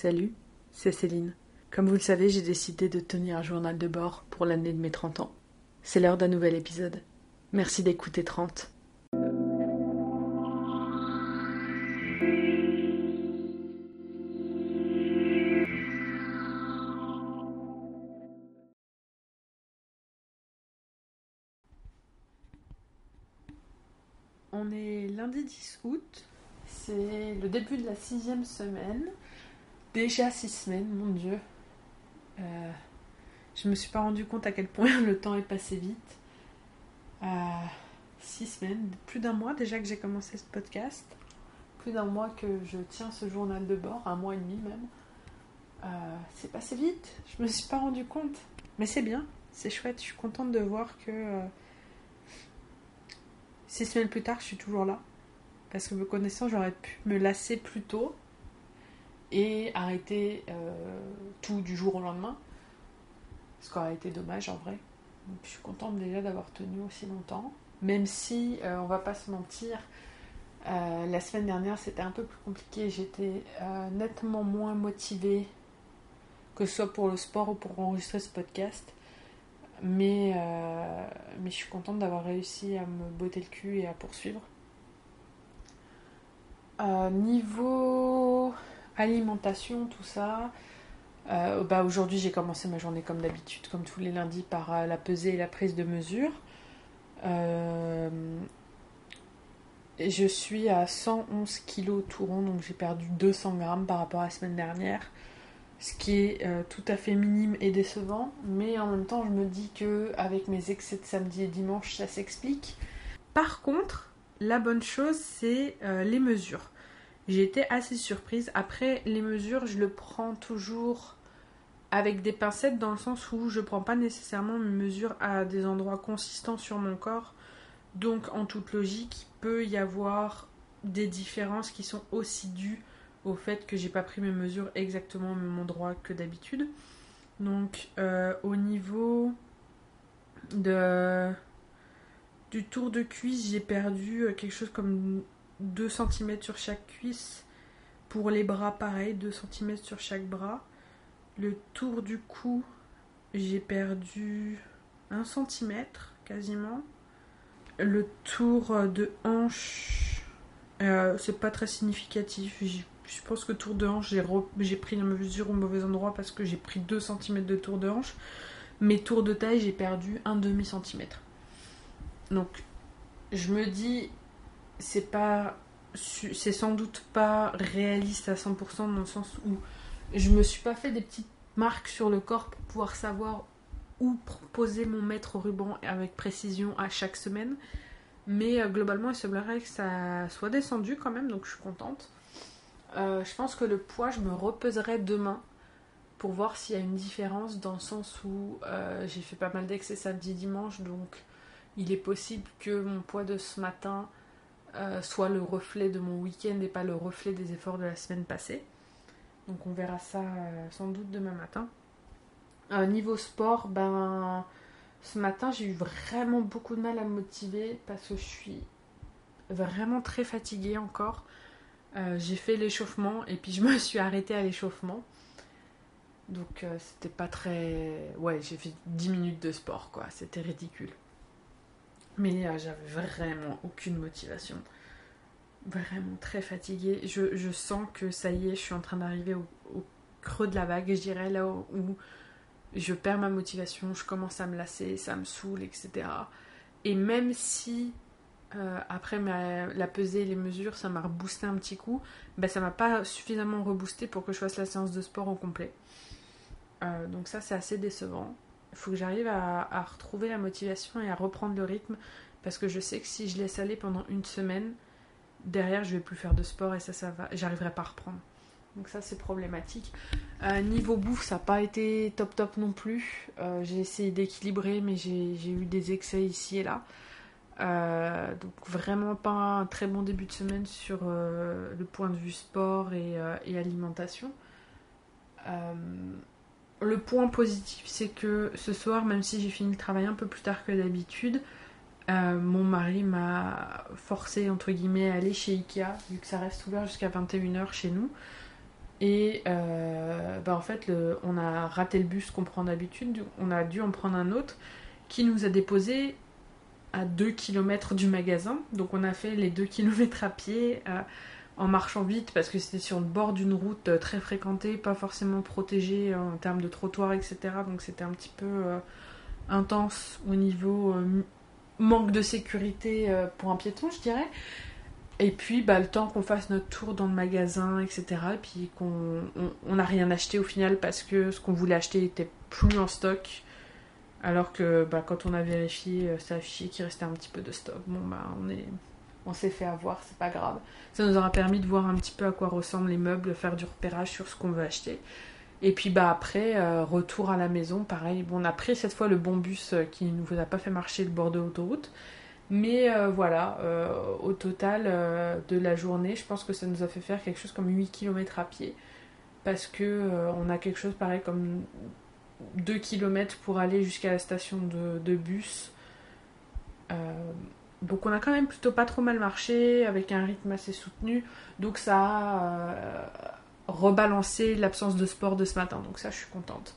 Salut, c'est Céline. Comme vous le savez, j'ai décidé de tenir un journal de bord pour l'année de mes 30 ans. C'est l'heure d'un nouvel épisode. Merci d'écouter 30. On est lundi 10 août, c'est le début de la sixième semaine. Déjà six semaines, mon dieu. Euh, je me suis pas rendu compte à quel point le temps est passé vite. Euh, six semaines, plus d'un mois déjà que j'ai commencé ce podcast. Plus d'un mois que je tiens ce journal de bord, un mois et demi même. Euh, c'est passé vite, je me suis pas rendu compte. Mais c'est bien, c'est chouette, je suis contente de voir que euh, six semaines plus tard, je suis toujours là. Parce que me connaissant, j'aurais pu me lasser plus tôt et arrêter euh, tout du jour au lendemain. Ce qui aurait été dommage en vrai. Donc, je suis contente déjà d'avoir tenu aussi longtemps. Même si, euh, on va pas se mentir, euh, la semaine dernière c'était un peu plus compliqué. J'étais euh, nettement moins motivée, que ce soit pour le sport ou pour enregistrer ce podcast. Mais, mais je suis contente d'avoir réussi à me botter le cul et à poursuivre. Niveau alimentation, tout ça. Euh, bah aujourd'hui, j'ai commencé ma journée comme d'habitude, comme tous les lundis, par euh, la pesée et la prise de mesure. Euh, je suis à 111 kg tout rond, donc j'ai perdu 200 grammes par rapport à la semaine dernière. Ce qui est tout à fait minime et décevant, mais en même temps, je me dis que avec mes excès de samedi et dimanche, ça s'explique. Par contre, la bonne chose, c'est les mesures. J'ai été assez surprise. Après, les mesures, je le prends toujours avec des pincettes dans le sens où je prends pas nécessairement mes mesures à des endroits consistants sur mon corps. Donc, en toute logique, il peut y avoir des différences qui sont aussi dues au fait que j'ai pas pris mes mesures exactement au même endroit que d'habitude. Donc, euh, au niveau du tour de cuisse, j'ai perdu euh, quelque chose comme 2 cm sur chaque cuisse. Pour les bras, pareil, 2 cm sur chaque bras. Le tour du cou, j'ai perdu 1 cm quasiment. Le tour de hanche, euh, c'est pas très significatif. Je pense que tour de hanche, j'ai pris la mesure au mauvais endroit parce que j'ai pris 2 cm de tour de hanche. Mais tour de taille, j'ai perdu un demi centimètre. Donc, je me dis, c'est pas, c'est sans doute pas réaliste à 100% dans le sens où je me suis pas fait des petites marques sur le corps pour pouvoir savoir où poser mon mètre au ruban avec précision à chaque semaine. Mais euh, globalement, il semblerait que ça soit descendu quand même, donc je suis contente. Euh, je pense que le poids, je me repeserai demain pour voir s'il y a une différence dans le sens où euh, j'ai fait pas mal d'excès samedi dimanche, donc il est possible que mon poids de ce matin euh, soit le reflet de mon week-end et pas le reflet des efforts de la semaine passée. Donc on verra ça euh, sans doute demain matin. Euh, niveau sport, ben ce matin j'ai eu vraiment beaucoup de mal à me motiver parce que je suis vraiment très fatiguée encore. J'ai fait l'échauffement et puis je me suis arrêtée à l'échauffement. Donc c'était pas très... Ouais, j'ai fait 10 minutes de sport quoi, c'était ridicule. Mais euh, j'avais vraiment aucune motivation. Vraiment très fatiguée. Je, sens que ça y est, je suis en train d'arriver au, creux de la vague, je dirais, là où, je perds ma motivation, je commence à me lasser, ça me saoule, etc. Et même si euh, après la pesée et les mesures, ça m'a reboosté un petit coup, ben, ça m'a pas suffisamment reboosté pour que je fasse la séance de sport au complet. Euh, donc ça, c'est assez décevant. Faut que j'arrive à, retrouver la motivation et à reprendre le rythme parce que je sais que si je laisse aller pendant une semaine, derrière, je vais plus faire de sport et ça, ça va, j'arriverai pas à reprendre. Donc ça, c'est problématique. Euh, niveau bouffe, ça n'a pas été top top non plus. Euh, j'ai essayé d'équilibrer, mais j'ai eu des excès ici et là. Euh, donc vraiment pas un très bon début de semaine sur le point de vue sport et alimentation. Euh, le point positif, c'est que ce soir, même si j'ai fini le travail un peu plus tard que d'habitude, euh, mon mari m'a forcé, entre guillemets, à aller chez Ikea, vu que ça reste ouvert jusqu'à 21h chez nous. Et bah, en fait, on a raté le bus qu'on prend d'habitude, on a dû en prendre un autre qui nous a déposé à 2 km du magasin. Donc on a fait les 2 km à pied en marchant vite parce que c'était sur le bord d'une route très fréquentée, pas forcément protégée en termes de trottoir, etc. Donc c'était un petit peu intense au niveau manque de sécurité euh, pour un piéton, je dirais. Et puis, bah, le temps qu'on fasse notre tour dans le magasin, etc. Et puis qu'on n'a rien acheté au final parce que ce qu'on voulait acheter était plus en stock. Alors que bah, quand on a vérifié, euh, ça affichait qu'il restait un petit peu de stock. Bon, bah, on est, on s'est fait avoir, c'est pas grave. Ça nous aura permis de voir un petit peu à quoi ressemblent les meubles, faire du repérage sur ce qu'on veut acheter. Et puis bah après, euh, retour à la maison, pareil. Bon, on a pris cette fois le bon bus euh, qui ne nous a pas fait marcher le bord de l'autoroute. Mais euh, voilà, au total de la journée, je pense que ça nous a fait faire quelque chose comme 8 km à pied. Parce que on a quelque chose pareil comme 2 km pour aller jusqu'à la station de, de bus. Donc on a quand même plutôt pas trop mal marché, avec un rythme assez soutenu. Donc ça a rebalancer l'absence de sport de ce matin. Donc ça, je suis contente.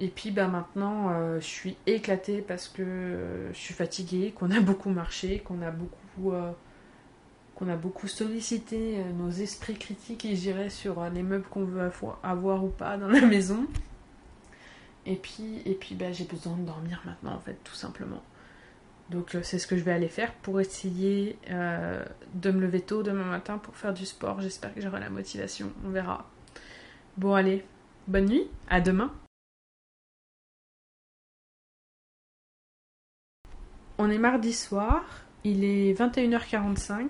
Et puis bah, maintenant, euh, je suis éclatée parce que euh, je suis fatiguée, qu'on a beaucoup marché, qu'on a beaucoup, euh, qu'on a beaucoup sollicité nos esprits critiques, et j'irai sur les meubles qu'on veut avoir ou pas dans la maison. Et puis, et puis bah, j'ai besoin de dormir maintenant, en fait, tout simplement. Donc c'est ce que je vais aller faire pour essayer de me lever tôt demain matin pour faire du sport. J'espère que j'aurai la motivation. On verra. Bon allez, bonne nuit, à demain. On est mardi soir, il est 21h45.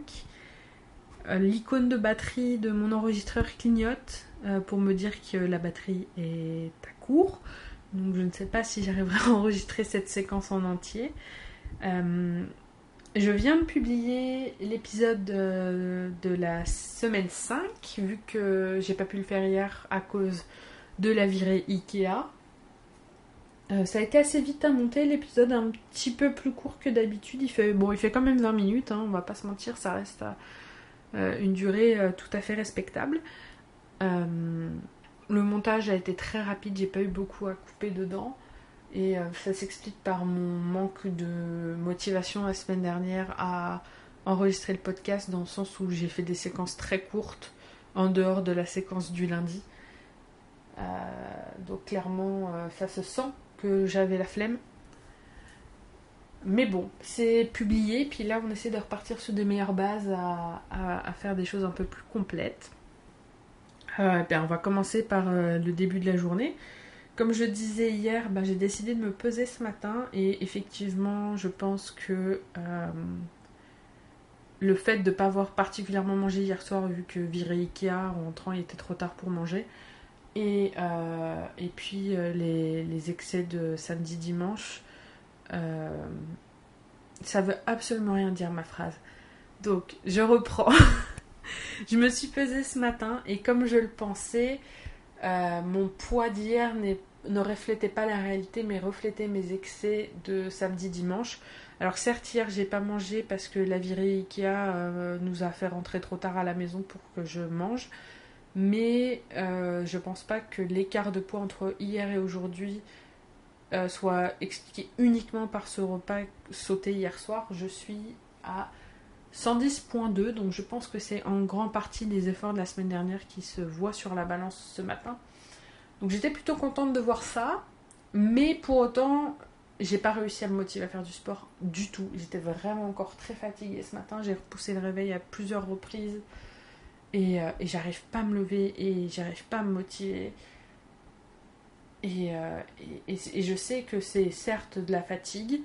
Euh, l'icône de batterie de mon enregistreur clignote euh, pour me dire que la batterie est à court. Donc je ne sais pas si j'arriverai à enregistrer cette séquence en entier. Euh, je viens de publier l'épisode de, la semaine 5, vu que j'ai pas pu le faire hier à cause de la virée Ikea. Euh, ça a été assez vite à monter, l'épisode un petit peu plus court que d'habitude. Il fait, bon, il quand même 20 minutes, hein, on va pas se mentir, ça reste euh, une durée euh, tout à fait respectable. le montage a été très rapide, j'ai pas eu beaucoup à couper dedans. Et euh, ça s'explique par mon manque de motivation la semaine dernière à enregistrer le podcast dans le sens où j'ai fait des séquences très courtes en dehors de la séquence du lundi. Euh, donc clairement, euh, ça se sent que j'avais la flemme. Mais bon, c'est publié, puis là on essaie de repartir sur des meilleures bases à, faire des choses un peu plus complètes. On va commencer par le début de la journée. Comme je disais hier, bah, j'ai décidé de me peser ce matin et effectivement, je pense que euh, le fait de ne pas avoir particulièrement mangé hier soir, vu que viré Ikea en entrant, il était trop tard pour manger, et, euh, puis euh, les, excès de samedi-dimanche, ça veut absolument rien dire ma phrase. Donc, je reprends. je me suis pesée ce matin et comme je le pensais, euh, mon poids d'hier ne reflétait pas la réalité, mais reflétait mes excès de samedi-dimanche. Alors certes, hier, j'ai pas mangé parce que la virée Ikea euh, nous a fait rentrer trop tard à la maison pour que je mange. Mais euh, je pense pas que l'écart de poids entre hier et aujourd'hui soit expliqué uniquement par ce repas sauté hier soir. Je suis à 110.2, donc je pense que c'est en grande partie des efforts de la semaine dernière qui se voient sur la balance ce matin. Donc j'étais plutôt contente de voir ça, mais pour autant, j'ai pas réussi à me motiver à faire du sport du tout. J'étais vraiment encore très fatiguée ce matin, j'ai repoussé le réveil à plusieurs reprises et, euh, j'arrive pas à me lever et j'arrive pas à me motiver. Et, euh, je sais que c'est certes de la fatigue,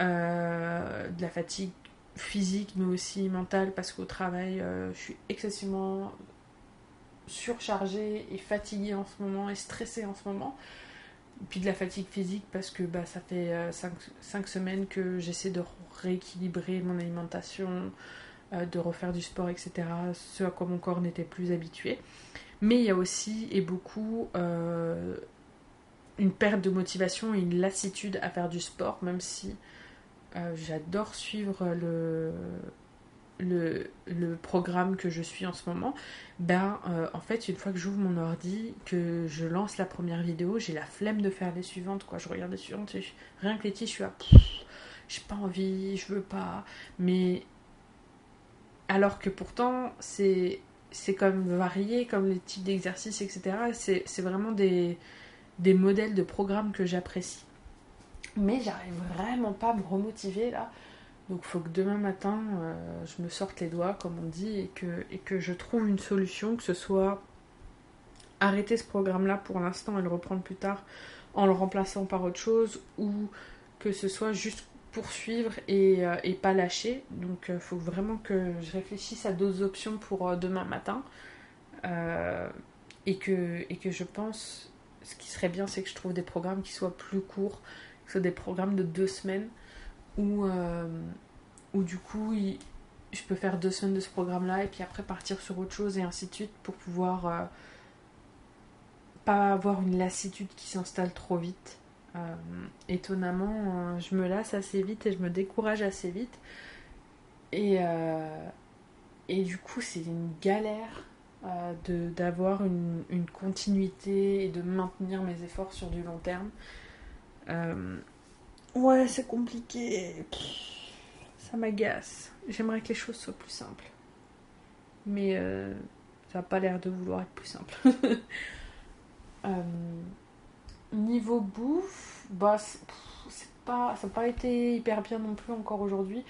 euh, de la fatigue physique mais aussi mentale parce qu'au travail euh, je suis excessivement surchargée et fatiguée en ce moment et stressée en ce moment. Puis de la fatigue physique parce que bah, ça fait 5 euh, semaines que j'essaie de rééquilibrer mon alimentation, euh, de refaire du sport, etc. Ce à quoi mon corps n'était plus habitué. Mais il y a aussi et beaucoup une perte de motivation et une lassitude à faire du sport, même si euh, j'adore suivre le, le, le, programme que je suis en ce moment, ben euh, en fait une fois que j'ouvre mon ordi, que je lance la première vidéo, j'ai la flemme de faire les suivantes quoi. Je regarde les suivantes, et rien que les titres, je suis à j'ai pas envie, je veux pas. Mais alors que pourtant c'est c'est comme varié comme les types d'exercices etc. C'est vraiment des des modèles de programmes que j'apprécie. Mais j'arrive vraiment pas à me remotiver là donc faut que demain matin, euh, je me sorte les doigts, comme on dit, et que, et que je trouve une solution, que ce soit arrêter ce programme-là pour l'instant et le reprendre plus tard en le remplaçant par autre chose, ou que ce soit juste poursuivre et, euh, pas lâcher. Donc il euh, faut vraiment que je réfléchisse à d'autres options pour demain matin. et, que, et que je pense, ce qui serait bien, c'est que je trouve des programmes qui soient plus courts, que ce soit des programmes de deux semaines où, euh, du coup je peux faire deux semaines de ce programme là et puis après partir sur autre chose et ainsi de suite pour pouvoir euh, pas avoir une lassitude qui s'installe trop vite. Euh, étonnamment, je me lasse assez vite et je me décourage assez vite. Et, du coup, c'est une galère d'avoir une, continuité et de maintenir mes efforts sur du long terme. Ouais, c'est compliqué. Ça m'agace. J'aimerais que les choses soient plus simples. Mais euh, ça n'a pas l'air de vouloir être plus simple. Euh, niveau bouffe, bah, c'est pas, ça n'a pas été hyper bien non plus encore aujourd'hui.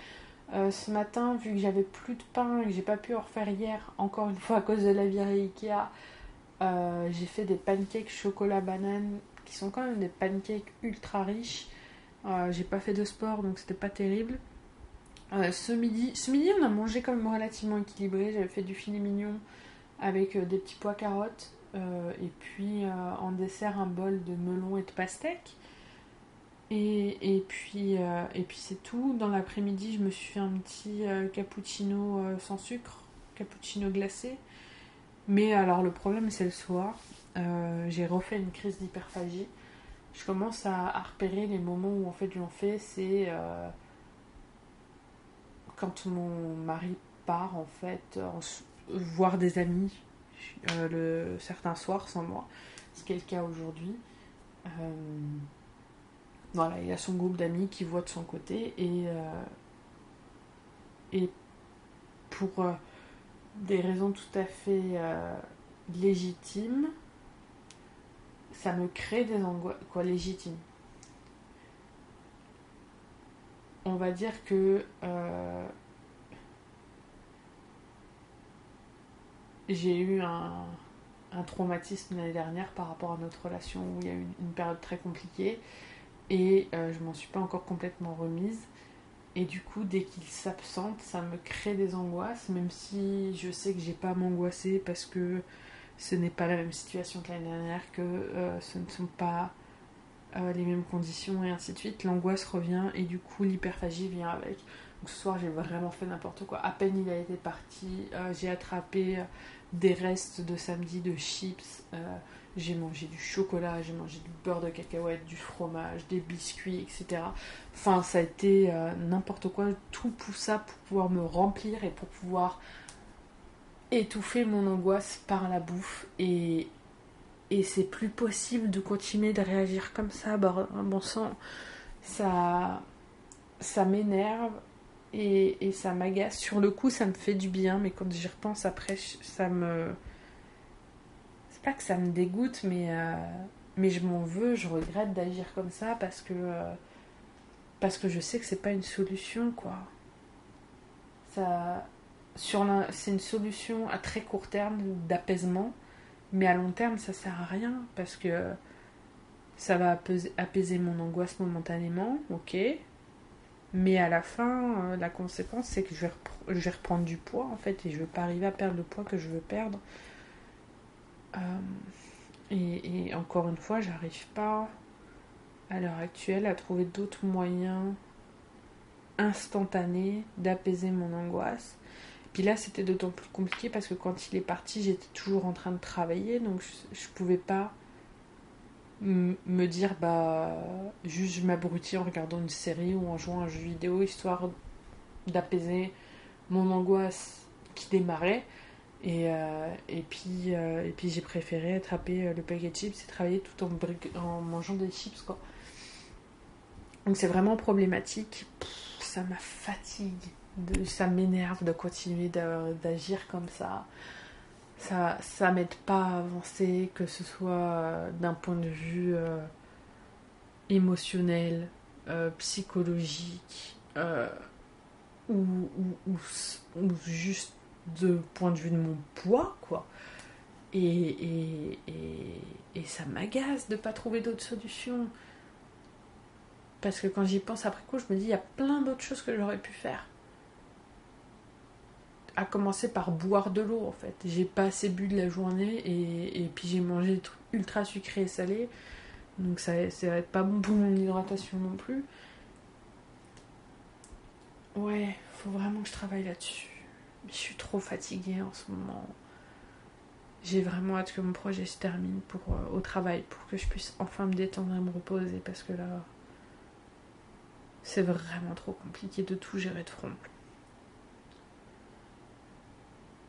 Euh, ce matin, vu que j'avais plus de pain et que j'ai pas pu en refaire hier, encore une fois à cause de la virée Ikea, j'ai fait des pancakes chocolat banane qui sont quand même des pancakes ultra riches euh, j'ai pas fait de sport donc c'était pas terrible. Euh, ce, midi, ce midi, on a mangé quand même relativement équilibré. J'avais fait du filet mignon avec euh, des petits pois carottes et puis en dessert un bol de melon et de pastèque. Et, et, puis, et puis c'est tout. Dans l'après-midi, je me suis fait un petit cappuccino sans sucre, cappuccino glacé. Mais alors le problème c'est le soir. J'ai refait une crise d'hyperphagie. Je commence à, repérer les moments où en fait j'en fais, c'est euh, quand mon mari part en fait voir des amis euh, le, certains soirs sans moi, ce qui est le cas aujourd'hui. Euh, voilà, il a son groupe d'amis qui voit de son côté et pour des raisons tout à fait légitimes, ça me crée des angoisses quoi légitimes. On va dire que euh, j'ai eu un, traumatisme l'année dernière par rapport à notre relation où il y a eu une, période très compliquée et euh, je m'en suis pas encore complètement remise. Et du coup, dès qu'il s'absente, ça me crée des angoisses, même si je sais que j'ai pas à m'angoisser parce que ce n'est pas la même situation que l'année dernière, que euh, ce ne sont pas euh, les mêmes conditions et ainsi de suite. L'angoisse revient et du coup l'hyperphagie vient avec. Donc ce soir j'ai vraiment fait n'importe quoi. À peine il a été parti, euh, j'ai attrapé des restes de samedi de chips, j'ai mangé du chocolat, j'ai mangé du beurre de cacahuète, du fromage, des biscuits, etc. Enfin ça a été n'importe quoi, tout ça pour pouvoir me remplir et pour pouvoir étouffer mon angoisse par la bouffe et, et c'est plus possible de continuer de réagir comme ça, bon sang, ça, ça m'énerve et, et, ça m'agace. Sur le coup, ça me fait du bien, mais quand j'y repense après, ça me. C'est pas que ça me dégoûte, mais, euh, mais je m'en veux, je regrette d'agir comme ça parce que. Euh, parce que je sais que c'est pas une solution, quoi. Ça c'est une solution à très court terme d'apaisement, mais à long terme, ça sert à rien parce que ça va apaiser, mon angoisse momentanément, ok. Mais à la fin, euh, la conséquence, c'est que je vais, reprendre du poids en fait et je vais pas arriver à perdre le poids que je veux perdre. Euh, et, et, encore une fois, j'arrive pas à l'heure actuelle à trouver d'autres moyens instantanés d'apaiser mon angoisse puis là, c'était d'autant plus compliqué parce que quand il est parti, j'étais toujours en train de travailler, donc je, ne pouvais pas me dire, bah, juste je m'abrutis en regardant une série ou en jouant à un jeu vidéo, histoire d'apaiser mon angoisse qui démarrait. Et, euh, et puis, euh, puis j'ai préféré attraper euh, le paquet de chips et travailler tout en, en mangeant des chips. Quoi. Donc c'est vraiment problématique. ça m'a fatigue. Ça m'énerve de continuer d'agir comme ça. Ça, ça m'aide pas à avancer, que ce soit d'un point de vue émotionnel, psychologique, ou, juste de point de vue de mon poids, quoi. Et, et, et, ça m'agace de pas trouver d'autres solutions. Parce que quand j'y pense après coup, je me dis, il y a plein d'autres choses que j'aurais pu faire. À commencer par boire de l'eau, en fait. J'ai pas assez bu de la journée et, puis j'ai mangé des trucs ultra sucrés et salés. Donc ça, va être pas bon pour mon hydratation non plus. Ouais, faut vraiment que je travaille là-dessus. Je suis trop fatiguée en ce moment. J'ai vraiment hâte que mon projet se termine pour, euh, au travail pour que je puisse enfin me détendre et me reposer parce que là, c'est vraiment trop compliqué de tout gérer de front.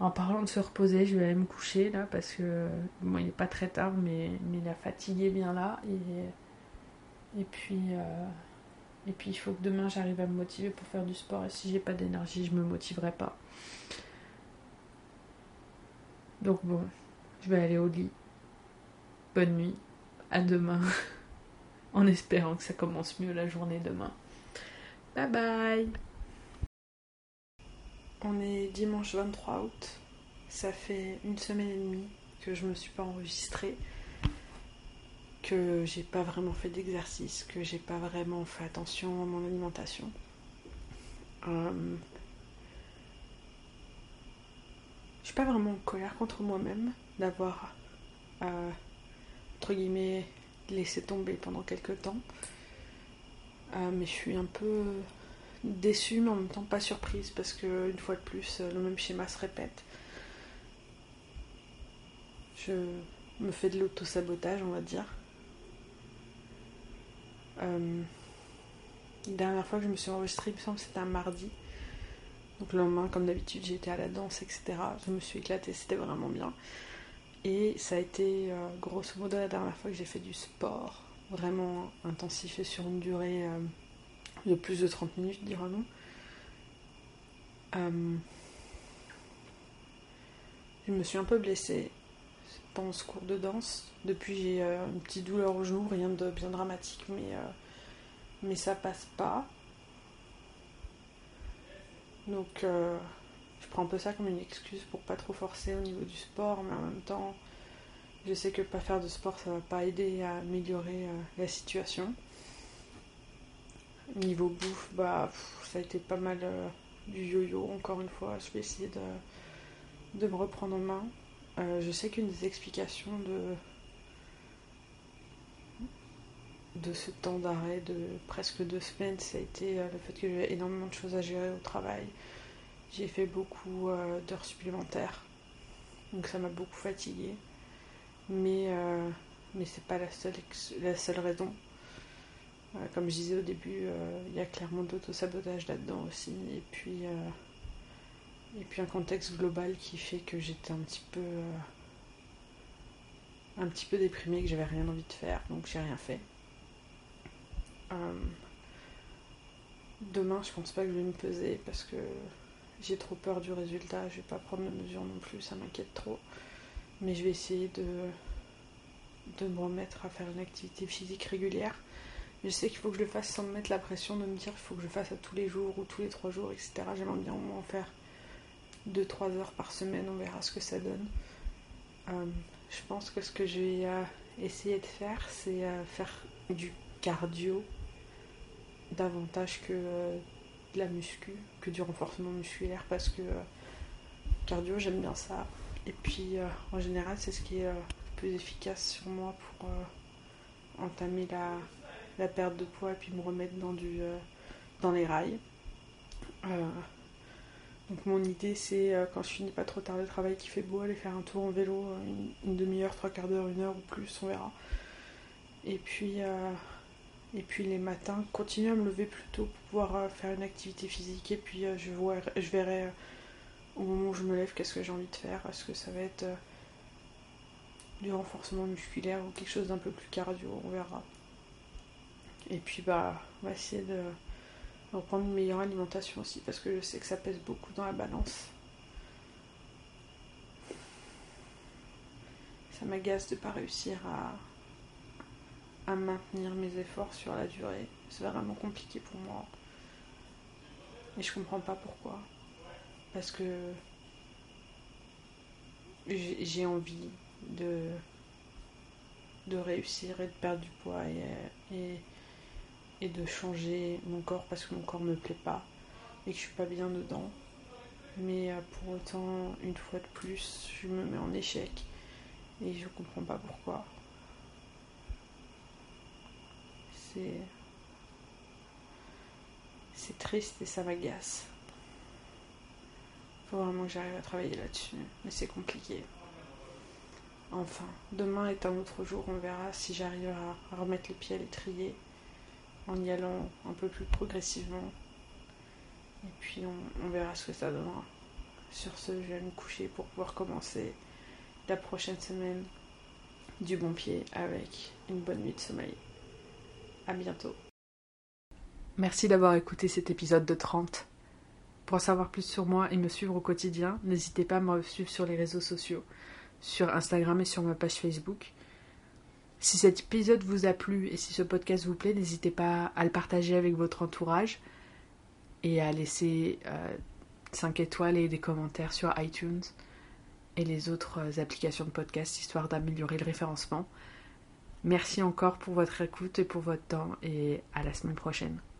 En parlant de se reposer, je vais aller me coucher là parce que bon, il n'est pas très tard, mais, mais la fatigue est bien là. Et, puis. Euh, et puis il faut que demain j'arrive à me motiver pour faire du sport. Et si j'ai pas d'énergie, je me motiverai pas. Donc bon, je vais aller au lit. Bonne nuit. À demain. en espérant que ça commence mieux la journée demain. Bye bye. On est dimanche 23 août. Ça fait une semaine et demie que je me suis pas enregistrée que j'ai pas vraiment fait d'exercice, que j'ai pas vraiment fait attention à mon alimentation. Euh, je suis pas vraiment en colère contre moi-même d'avoir, euh, entre guillemets, laissé tomber pendant quelques temps. Euh, mais je suis un peu déçue, mais en même temps pas surprise parce que, une fois de plus, le même schéma se répète. Je me fais de l'auto-sabotage, on va dire. Euh, dernière fois que je me suis enregistrée, il me semble que c'était un mardi. Donc le lendemain, comme d'habitude, j'étais à la danse, etc. Je me suis éclatée, c'était vraiment bien. Et ça a été euh, grosso modo la dernière fois que j'ai fait du sport, vraiment intensif et sur une durée euh, de plus de 30 minutes, dirons-nous. je me suis un peu blessée pendant ce cours de danse. Depuis, j'ai euh, une petite douleur au genou, rien de bien dramatique, mais, euh, mais ça passe pas. Donc, euh, je prends un peu ça comme une excuse pour pas trop forcer au niveau du sport, mais en même temps, je sais que pas faire de sport, ça va pas aider à améliorer la situation. Niveau bouffe, bah, ça a été pas mal du yo-yo, encore une fois. Je vais essayer de, me reprendre en main. Euh, je sais qu'une des explications de, ce temps d'arrêt de presque deux semaines, ça a été euh, le fait que j'ai énormément de choses à gérer au travail. J'ai fait beaucoup euh, d'heures supplémentaires, donc ça m'a beaucoup fatiguée. Mais, c'est pas la seule raison. Comme je disais au début, il y a clairement d'auto-sabotage là-dedans aussi. Et puis et puis un contexte global qui fait que j'étais un petit peu. Euh, un petit peu déprimée, que j'avais rien envie de faire, donc j'ai rien fait. Euh, demain, je pense pas que je vais me peser parce que j'ai trop peur du résultat. Je vais pas prendre mes mesures non plus, ça m'inquiète trop. Mais je vais essayer de, de me remettre à faire une activité physique régulière. Je sais qu'il faut que je le fasse sans me mettre la pression de me dire qu'il faut que je le fasse à tous les jours ou tous les trois jours, etc. J'aimerais bien au moins faire 2-3 heures par semaine, on verra ce que ça donne. Euh, je pense que ce que je vais euh, essayer de faire, c'est euh, faire du cardio davantage que de la muscu, que du renforcement musculaire, parce que cardio, j'aime bien ça. Et puis, en général, c'est ce qui est le plus efficace sur moi pour entamer la, la, perte de poids et puis me remettre dans, du, dans les rails. Donc mon idée c'est euh, quand je finis pas trop tard le travail qu'il fait beau aller faire un tour en vélo, euh, une, demi-heure, trois quarts d'heure, une heure ou plus, on verra. Et puis, euh, les matins, continuer à me lever plus tôt pour pouvoir euh, faire une activité physique. Et puis euh, je, vois, je verrai euh, au moment où je me lève qu'est-ce que j'ai envie de faire. Est-ce que ça va être du renforcement musculaire ou quelque chose d'un peu plus cardio? On verra. Et puis bah, on va essayer de reprendre une meilleure alimentation aussi parce que je sais que ça pèse beaucoup dans la balance. Ça m'agace de ne pas réussir à à maintenir mes efforts sur la durée. C'est vraiment compliqué pour moi. Et je comprends pas pourquoi. Parce que j'ai envie de, de réussir et de perdre du poids de changer mon corps parce que mon corps me plaît pas et que je suis pas bien dedans. Mais euh, pour autant, une fois de plus, je me mets en échec et je comprends pas pourquoi. c'est. C'est triste et ça m'agace. Faut vraiment que j'arrive à travailler là-dessus. Mais c'est compliqué. Enfin, demain est un autre jour, on verra si j'arrive à remettre les pieds à l'étrier en y allant un peu plus progressivement. Et puis on, verra ce que ça donnera. Sur ce, je vais me coucher pour pouvoir commencer la prochaine semaine du bon pied avec une bonne nuit de sommeil. À bientôt. Merci d'avoir écouté cet épisode de 30. Pour en savoir plus sur moi et me suivre au quotidien, n'hésitez pas à me suivre sur les réseaux sociaux, sur Instagram et sur ma page Facebook. Si cet épisode vous a plu et si ce podcast vous plaît, n'hésitez pas à le partager avec votre entourage et à laisser 5 euh, étoiles et des commentaires sur iTunes et les autres euh, applications de podcast histoire d'améliorer le référencement. Merci encore pour votre écoute et pour votre temps et à la semaine prochaine.